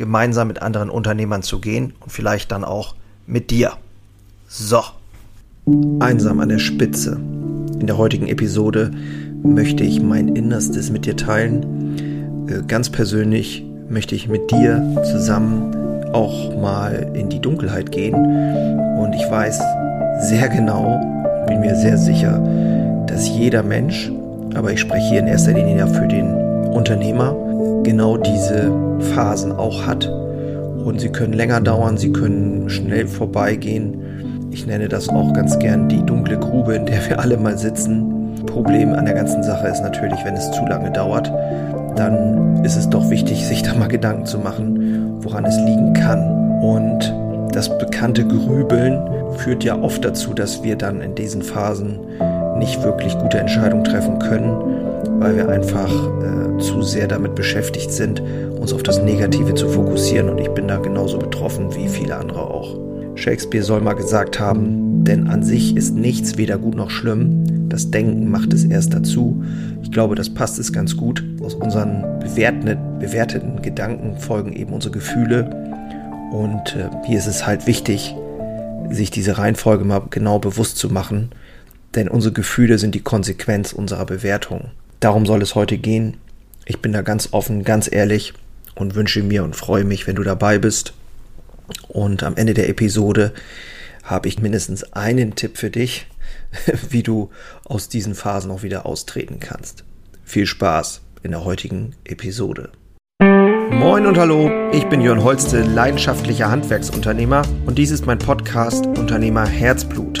gemeinsam mit anderen Unternehmern zu gehen und vielleicht dann auch mit dir. So. Einsam an der Spitze. In der heutigen Episode möchte ich mein Innerstes mit dir teilen. Äh, ganz persönlich möchte ich mit dir zusammen auch mal in die Dunkelheit gehen. Und ich weiß sehr genau, bin mir sehr sicher, dass jeder Mensch, aber ich spreche hier in erster Linie ja für den Unternehmer, genau diese Phasen auch hat. Und sie können länger dauern, sie können schnell vorbeigehen. Ich nenne das auch ganz gern die dunkle Grube, in der wir alle mal sitzen. Problem an der ganzen Sache ist natürlich, wenn es zu lange dauert, dann ist es doch wichtig, sich da mal Gedanken zu machen, woran es liegen kann. Und das bekannte Grübeln führt ja oft dazu, dass wir dann in diesen Phasen nicht wirklich gute Entscheidungen treffen können, weil wir einfach äh, zu sehr damit beschäftigt sind, uns auf das Negative zu fokussieren. Und ich bin da genauso betroffen wie viele andere auch. Shakespeare soll mal gesagt haben, denn an sich ist nichts weder gut noch schlimm. Das Denken macht es erst dazu. Ich glaube, das passt es ganz gut. Aus unseren bewerteten Gedanken folgen eben unsere Gefühle. Und äh, hier ist es halt wichtig, sich diese Reihenfolge mal genau bewusst zu machen, denn unsere Gefühle sind die Konsequenz unserer Bewertung. Darum soll es heute gehen. Ich bin da ganz offen, ganz ehrlich und wünsche mir und freue mich, wenn du dabei bist. Und am Ende der Episode habe ich mindestens einen Tipp für dich, wie du aus diesen Phasen auch wieder austreten kannst. Viel Spaß in der heutigen Episode. Moin und hallo, ich bin Jörn Holste, leidenschaftlicher Handwerksunternehmer und dies ist mein Podcast Unternehmer Herzblut.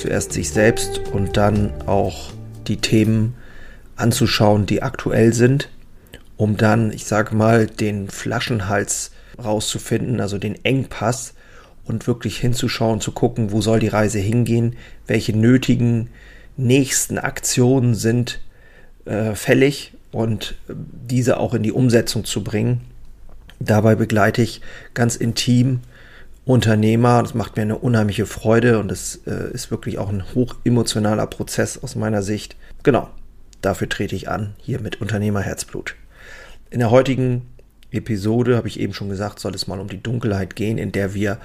zuerst sich selbst und dann auch die Themen anzuschauen, die aktuell sind, um dann, ich sage mal, den Flaschenhals rauszufinden, also den Engpass und wirklich hinzuschauen, zu gucken, wo soll die Reise hingehen, welche nötigen nächsten Aktionen sind äh, fällig und diese auch in die Umsetzung zu bringen. Dabei begleite ich ganz intim Unternehmer. Das macht mir eine unheimliche Freude und es äh, ist wirklich auch ein hoch emotionaler Prozess aus meiner Sicht. Genau, dafür trete ich an, hier mit Unternehmerherzblut. In der heutigen Episode, habe ich eben schon gesagt, soll es mal um die Dunkelheit gehen, in der wir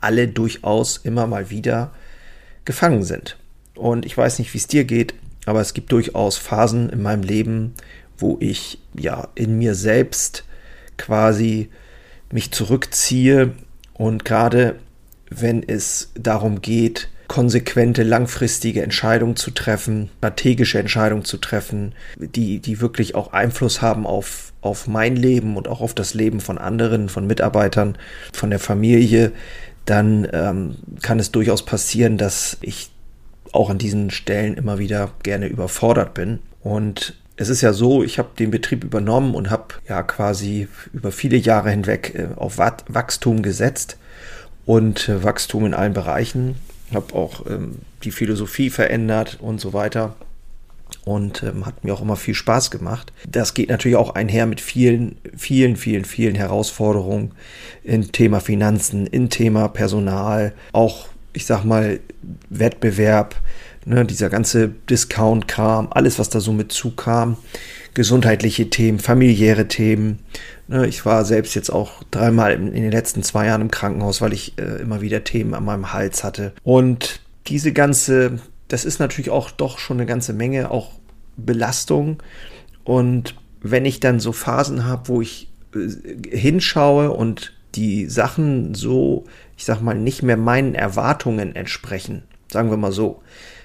alle durchaus immer mal wieder gefangen sind. Und ich weiß nicht, wie es dir geht, aber es gibt durchaus Phasen in meinem Leben, wo ich ja in mir selbst quasi mich zurückziehe und gerade wenn es darum geht, konsequente, langfristige Entscheidungen zu treffen, strategische Entscheidungen zu treffen, die, die wirklich auch Einfluss haben auf, auf mein Leben und auch auf das Leben von anderen, von Mitarbeitern, von der Familie, dann ähm, kann es durchaus passieren, dass ich auch an diesen Stellen immer wieder gerne überfordert bin. Und es ist ja so, ich habe den Betrieb übernommen und habe ja quasi über viele Jahre hinweg äh, auf Wachstum gesetzt und äh, Wachstum in allen Bereichen. Habe auch ähm, die Philosophie verändert und so weiter und ähm, hat mir auch immer viel Spaß gemacht. Das geht natürlich auch einher mit vielen, vielen, vielen, vielen Herausforderungen im Thema Finanzen, im Thema Personal, auch, ich sag mal, Wettbewerb, ne, dieser ganze Discount-Kram, alles, was da so mit zukam, gesundheitliche Themen, familiäre Themen. Ne, ich war selbst jetzt auch dreimal in, in, den letzten zwei Jahren im Krankenhaus, weil ich äh, immer wieder Themen an meinem Hals hatte. Und diese ganze, das ist natürlich auch doch schon eine ganze Menge, auch Belastung. Und wenn ich dann so Phasen habe, wo ich äh, hinschaue und die Sachen so, ich sag mal, nicht mehr meinen Erwartungen entsprechen, sagen wir mal so,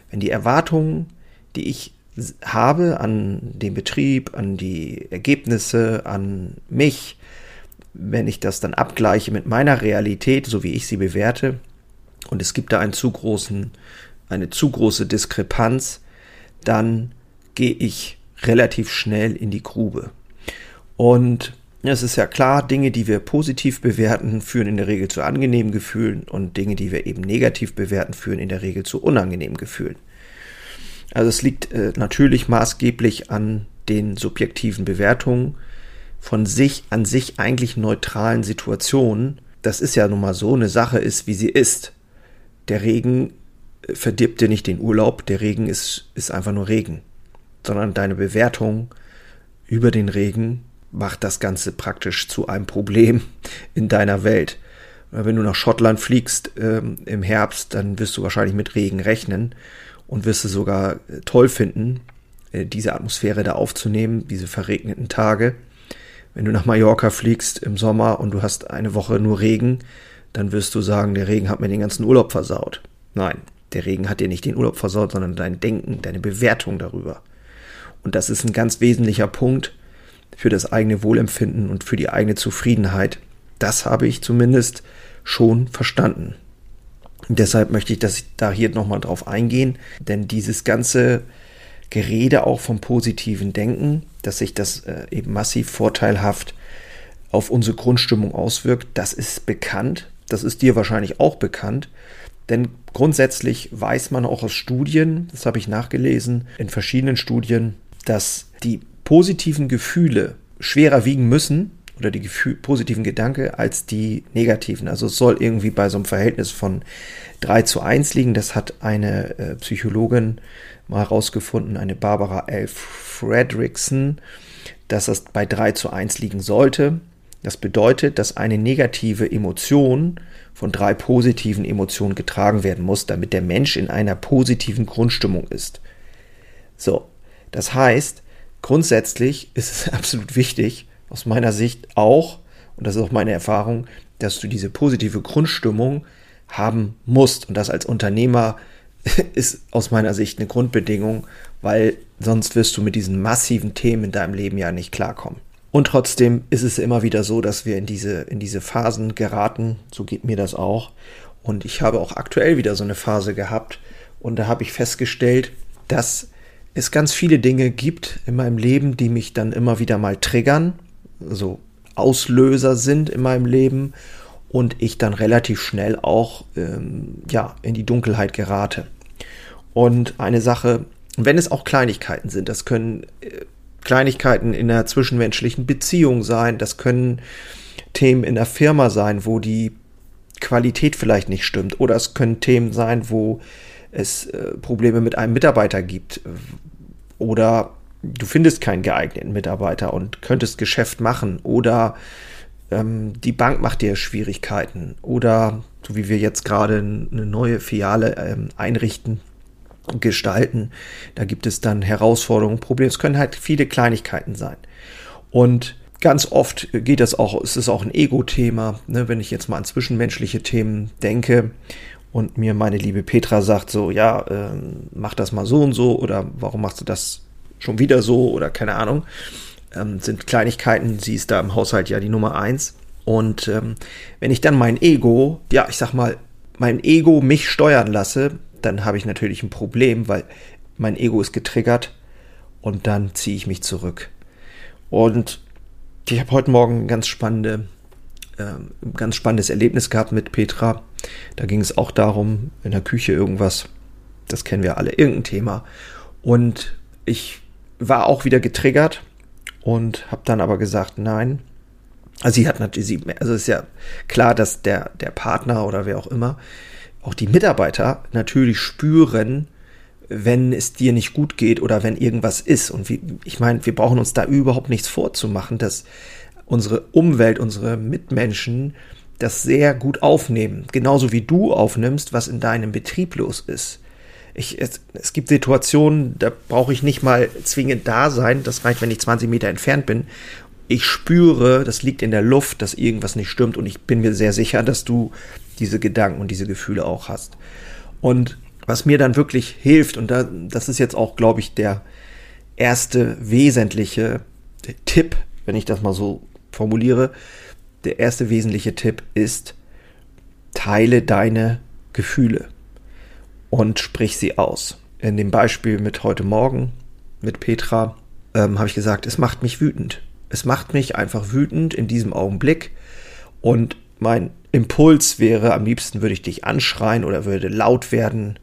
wenn die Erwartungen, die ich habe an den Betrieb, an die Ergebnisse, an mich, wenn ich das dann abgleiche mit meiner Realität, so wie ich sie bewerte, und es gibt da einen zu großen, eine zu große Diskrepanz, dann gehe ich relativ schnell in die Grube. Und es ist ja klar, Dinge, die wir positiv bewerten, führen in der Regel zu angenehmen Gefühlen und Dinge, die wir eben negativ bewerten, führen in der Regel zu unangenehmen Gefühlen. Also es liegt äh, natürlich maßgeblich an den subjektiven Bewertungen von sich an sich eigentlich neutralen Situationen. Das ist ja nun mal so, eine Sache ist, wie sie ist. Der Regen äh, verdirbt dir nicht den Urlaub, der Regen ist, ist einfach nur Regen. Sondern deine Bewertung über den Regen macht das Ganze praktisch zu einem Problem in deiner Welt. Wenn du nach Schottland fliegst ähm, im Herbst, dann wirst du wahrscheinlich mit Regen rechnen und wirst es sogar äh, toll finden, äh, diese Atmosphäre da aufzunehmen, diese verregneten Tage. Wenn du nach Mallorca fliegst im Sommer und du hast eine Woche nur Regen, dann wirst du sagen, der Regen hat mir den ganzen Urlaub versaut. Nein, der Regen hat dir nicht den Urlaub versaut, sondern dein Denken, deine Bewertung darüber. Und das ist ein ganz wesentlicher Punkt für das eigene Wohlempfinden und für die eigene Zufriedenheit. Das habe ich zumindest schon verstanden. Deshalb möchte ich, dass ich da hier nochmal drauf eingehen, denn dieses ganze Gerede auch vom positiven Denken, dass sich das äh, eben massiv vorteilhaft auf unsere Grundstimmung auswirkt, das ist bekannt. Das ist dir wahrscheinlich auch bekannt. Denn grundsätzlich weiß man auch aus Studien, das habe ich nachgelesen, in verschiedenen Studien, dass die positiven Gefühle schwerer wiegen müssen oder die Gefühl, positiven Gedanke als die negativen. Also es soll irgendwie bei so einem Verhältnis von 3 zu 1 liegen. Das hat eine äh, Psychologin mal herausgefunden, eine Barbara L. Fredrickson, dass das bei 3 zu 1 liegen sollte. Das bedeutet, dass eine negative Emotion von drei positiven Emotionen getragen werden muss, damit der Mensch in einer positiven Grundstimmung ist. So, das heißt, grundsätzlich ist es absolut wichtig, aus meiner Sicht auch, und das ist auch meine Erfahrung, dass du diese positive Grundstimmung haben musst. Und das als Unternehmer ist aus meiner Sicht eine Grundbedingung, weil sonst wirst du mit diesen massiven Themen in deinem Leben ja nicht klarkommen. Und trotzdem ist es immer wieder so, dass wir in diese, in diese Phasen geraten. So geht mir das auch. Und ich habe auch aktuell wieder so eine Phase gehabt. Und da habe ich festgestellt, dass es ganz viele Dinge gibt in meinem Leben, die mich dann immer wieder mal triggern so Auslöser sind in meinem Leben und ich dann relativ schnell auch ähm, ja, in die Dunkelheit gerate. Und eine Sache, wenn es auch Kleinigkeiten sind, das können äh, Kleinigkeiten in der zwischenmenschlichen Beziehung sein, das können Themen in der Firma sein, wo die Qualität vielleicht nicht stimmt, oder es können Themen sein, wo es äh, Probleme mit einem Mitarbeiter gibt, oder du findest keinen geeigneten Mitarbeiter und könntest Geschäft machen oder ähm, die Bank macht dir Schwierigkeiten oder so wie wir jetzt gerade eine neue Filiale ähm, einrichten, gestalten, da gibt es dann Herausforderungen, Probleme. Es können halt viele Kleinigkeiten sein. Und ganz oft geht das auch, es ist auch ein Ego-Thema, ne, wenn ich jetzt mal an zwischenmenschliche Themen denke und mir meine liebe Petra sagt so, ja, ähm, mach das mal so und so oder warum machst du das schon wieder so oder keine Ahnung. Ähm, sind Kleinigkeiten, sie ist da im Haushalt ja die Nummer eins. Und ähm, wenn ich dann mein Ego, ja, ich sag mal, mein Ego mich steuern lasse, dann habe ich natürlich ein Problem, weil mein Ego ist getriggert und dann ziehe ich mich zurück. Und ich habe heute Morgen ein ganz spannende, äh, ein ganz spannendes Erlebnis gehabt mit Petra. Da ging es auch darum, in der Küche irgendwas, das kennen wir alle, irgendein Thema. Und ich war auch wieder getriggert und habe dann aber gesagt, nein. Also sie hat natürlich, also ist ja klar, dass der, der Partner oder wer auch immer, auch die Mitarbeiter natürlich spüren, wenn es dir nicht gut geht oder wenn irgendwas ist. Und wie, ich meine, wir brauchen uns da überhaupt nichts vorzumachen, dass unsere Umwelt, unsere Mitmenschen das sehr gut aufnehmen. Genauso wie du aufnimmst, was in deinem Betrieb los ist. Ich, es, es gibt Situationen, da brauche ich nicht mal zwingend da sein. Das reicht, wenn ich 20 Meter entfernt bin ich spüre, das liegt in der Luft, dass irgendwas nicht stimmt und ich bin mir sehr sicher, dass du diese Gedanken und diese Gefühle auch hast. Und was mir dann wirklich hilft, und da, das ist jetzt auch, glaube ich, der erste wesentliche Tipp, wenn ich das mal so formuliere, der erste wesentliche Tipp ist, teile deine Gefühle und sprich sie aus. In dem Beispiel mit heute Morgen, mit Petra, ähm, habe ich gesagt, es macht mich wütend. Es macht mich einfach wütend in diesem Augenblick. Und mein Impuls wäre, am liebsten würde ich dich anschreien oder würde laut werden.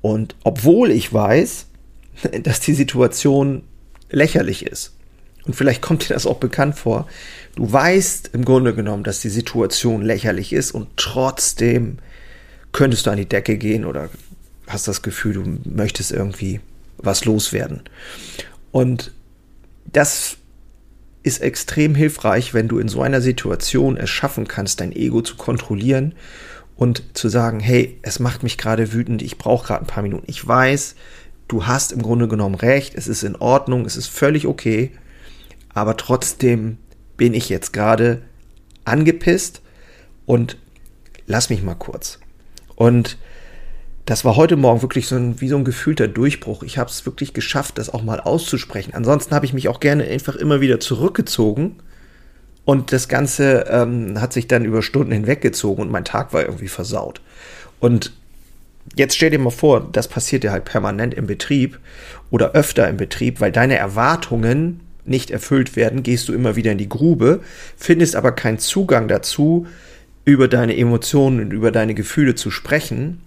Und obwohl ich weiß, dass die Situation lächerlich ist, und vielleicht kommt dir das auch bekannt vor, du weißt im Grunde genommen, dass die Situation lächerlich ist und trotzdem könntest du an die Decke gehen oder hast das Gefühl, du möchtest irgendwie was loswerden. Und das ist extrem hilfreich, wenn du in so einer Situation es schaffen kannst, dein Ego zu kontrollieren und zu sagen, hey, es macht mich gerade wütend, ich brauche gerade ein paar Minuten. Ich weiß, du hast im Grunde genommen recht, es ist in Ordnung, es ist völlig okay, aber trotzdem bin ich jetzt gerade angepisst und lass mich mal kurz. Und das war heute Morgen wirklich so ein, wie so ein gefühlter Durchbruch. Ich habe es wirklich geschafft, das auch mal auszusprechen. Ansonsten habe ich mich auch gerne einfach immer wieder zurückgezogen. Und das Ganze ähm, hat sich dann über Stunden hinweggezogen und mein Tag war irgendwie versaut. Und jetzt stell dir mal vor, das passiert ja halt permanent im Betrieb oder öfter im Betrieb, weil deine Erwartungen nicht erfüllt werden, gehst du immer wieder in die Grube, findest aber keinen Zugang dazu, über deine Emotionen und über deine Gefühle zu sprechen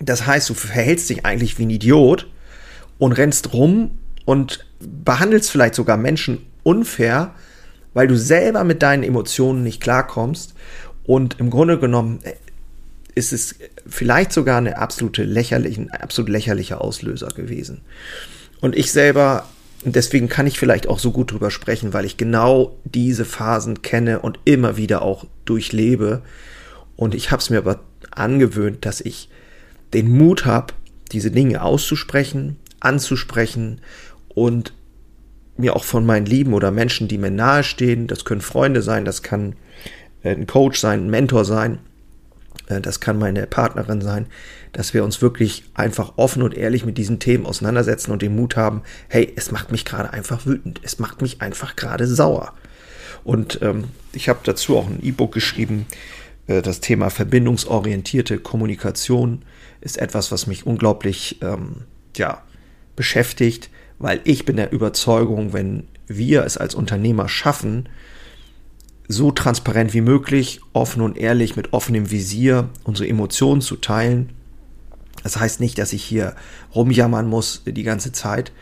das heißt, du verhältst dich eigentlich wie ein Idiot und rennst rum und behandelst vielleicht sogar Menschen unfair, weil du selber mit deinen Emotionen nicht klarkommst. Und im Grunde genommen äh, ist es vielleicht sogar eine absolute lächerliche, ein absolut lächerlicher Auslöser gewesen. Und ich selber, deswegen kann ich vielleicht auch so gut drüber sprechen, weil ich genau diese Phasen kenne und immer wieder auch durchlebe. Und ich habe es mir aber angewöhnt, dass ich den Mut habe, diese Dinge auszusprechen, anzusprechen und mir auch von meinen Lieben oder Menschen, die mir nahestehen, das können Freunde sein, das kann äh, ein Coach sein, ein Mentor sein, das kann meine Partnerin sein, dass wir uns wirklich einfach offen und ehrlich mit diesen Themen auseinandersetzen und den Mut haben, hey, es macht mich gerade einfach wütend, es macht mich einfach gerade sauer. Und ähm, ich habe dazu auch ein E-Book geschrieben, äh, das Thema verbindungsorientierte Kommunikation ist etwas, was mich unglaublich ähm, ja, beschäftigt, weil ich bin der Überzeugung, wenn wir es als Unternehmer schaffen, so transparent wie möglich, offen und ehrlich mit offenem Visier unsere Emotionen zu teilen. Das heißt nicht, dass ich hier rumjammern muss die ganze Zeit.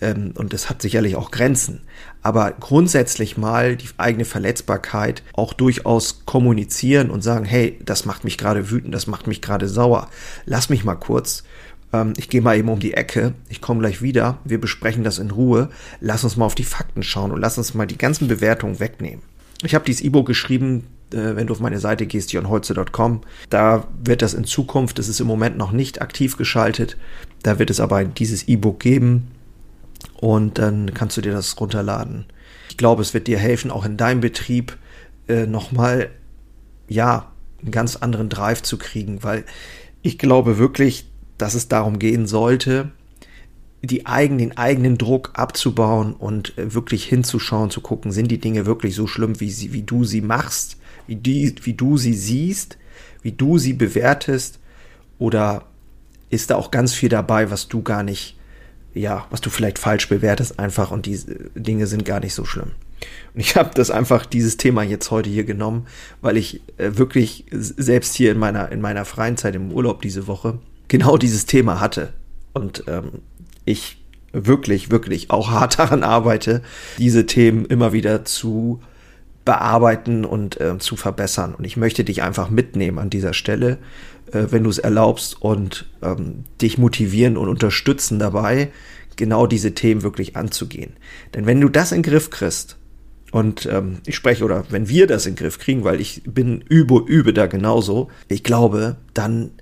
Ähm, und das hat sicherlich auch Grenzen. Aber grundsätzlich mal die eigene Verletzbarkeit auch durchaus kommunizieren und sagen, hey, das macht mich gerade wütend, das macht mich gerade sauer. Lass mich mal kurz. Ähm, ich gehe mal eben um die Ecke, ich komme gleich wieder, wir besprechen das in Ruhe. Lass uns mal auf die Fakten schauen und lass uns mal die ganzen Bewertungen wegnehmen. Ich habe dieses E-Book geschrieben, äh, wenn du auf meine Seite gehst, johnholze.com. Da wird das in Zukunft, das ist im Moment noch nicht aktiv geschaltet, da wird es aber dieses E-Book geben und dann kannst du dir das runterladen. Ich glaube, es wird dir helfen, auch in deinem Betrieb äh, nochmal, ja, einen ganz anderen Drive zu kriegen, weil ich glaube wirklich, dass es darum gehen sollte, die eigenen, den eigenen Druck abzubauen und äh, wirklich hinzuschauen, zu gucken, sind die Dinge wirklich so schlimm, wie, sie, wie du sie machst, wie, die, wie du sie siehst, wie du sie bewertest, oder ist da auch ganz viel dabei, was du gar nicht ja, was du vielleicht falsch bewertest einfach und die Dinge sind gar nicht so schlimm. Und ich habe das einfach, dieses Thema jetzt heute hier genommen, weil ich äh, wirklich selbst hier in meiner, in meiner freien Zeit im Urlaub diese Woche genau dieses Thema hatte. Und ähm, ich wirklich, wirklich auch hart daran arbeite, diese Themen immer wieder zu bearbeiten und äh, zu verbessern. Und ich möchte dich einfach mitnehmen an dieser Stelle, äh, wenn du es erlaubst und ähm, dich motivieren und unterstützen dabei, genau diese Themen wirklich anzugehen. Denn wenn du das in den Griff kriegst, und ähm, ich spreche, oder wenn wir das in den Griff kriegen, weil ich bin übe, übe da genauso, ich glaube, dann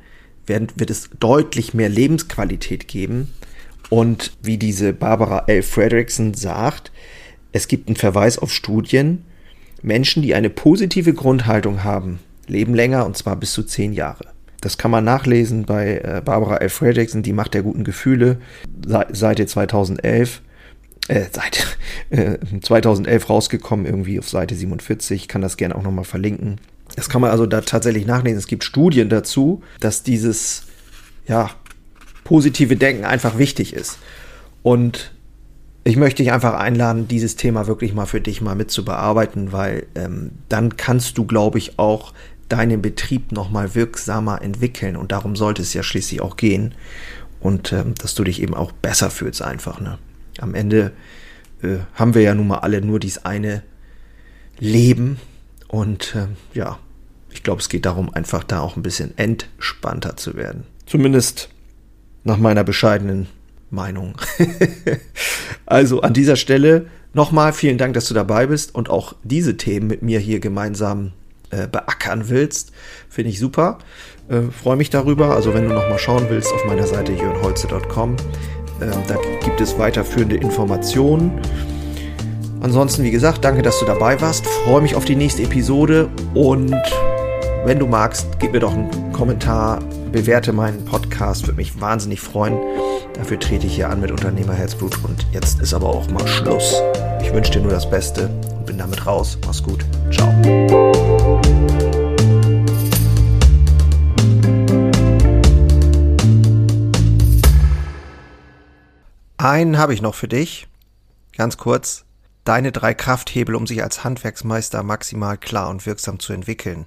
werden, wird es deutlich mehr Lebensqualität geben. Und wie diese Barbara L. Fredrickson sagt, es gibt einen Verweis auf Studien. Menschen, die eine positive Grundhaltung haben, leben länger und zwar bis zu zehn Jahre. Das kann man nachlesen bei äh, Barbara L. Fredrickson, die Macht der guten Gefühle, Seite 2011. Äh, seit äh, 2011 rausgekommen, irgendwie auf Seite 47. Ich kann das gerne auch nochmal verlinken. Das kann man also da tatsächlich nachlesen. Es gibt Studien dazu, dass dieses, ja, positive Denken einfach wichtig ist. Und ich möchte dich einfach einladen, dieses Thema wirklich mal für dich mal mit zu bearbeiten, weil ähm, dann kannst du, glaube ich, auch deinen Betrieb nochmal wirksamer entwickeln. Und darum sollte es ja schließlich auch gehen. Und ähm, dass du dich eben auch besser fühlst einfach. Ne? Am Ende äh, haben wir ja nun mal alle nur dies eine Leben. Und äh, ja, ich glaube, es geht darum, einfach da auch ein bisschen entspannter zu werden. Zumindest nach meiner bescheidenen Meinung. also an dieser Stelle nochmal vielen Dank, dass du dabei bist und auch diese Themen mit mir hier gemeinsam äh, beackern willst. Finde ich super. Äh, Freue mich darüber. Also wenn du nochmal schauen willst auf meiner Seite jörnholze.com, äh, da gibt es weiterführende Informationen. Ansonsten, wie gesagt, danke, dass du dabei warst. Freue mich auf die nächste Episode und wenn du magst, gib mir doch einen Kommentar, bewerte meinen Podcast, würde mich wahnsinnig freuen. Dafür trete ich hier an mit Unternehmerherzblut und jetzt ist aber auch mal Schluss. Ich wünsche dir nur das Beste und bin damit raus. Mach's gut. Ciao. Einen habe ich noch für dich. Ganz kurz. Deine drei Krafthebel, um sich als Handwerksmeister maximal klar und wirksam zu entwickeln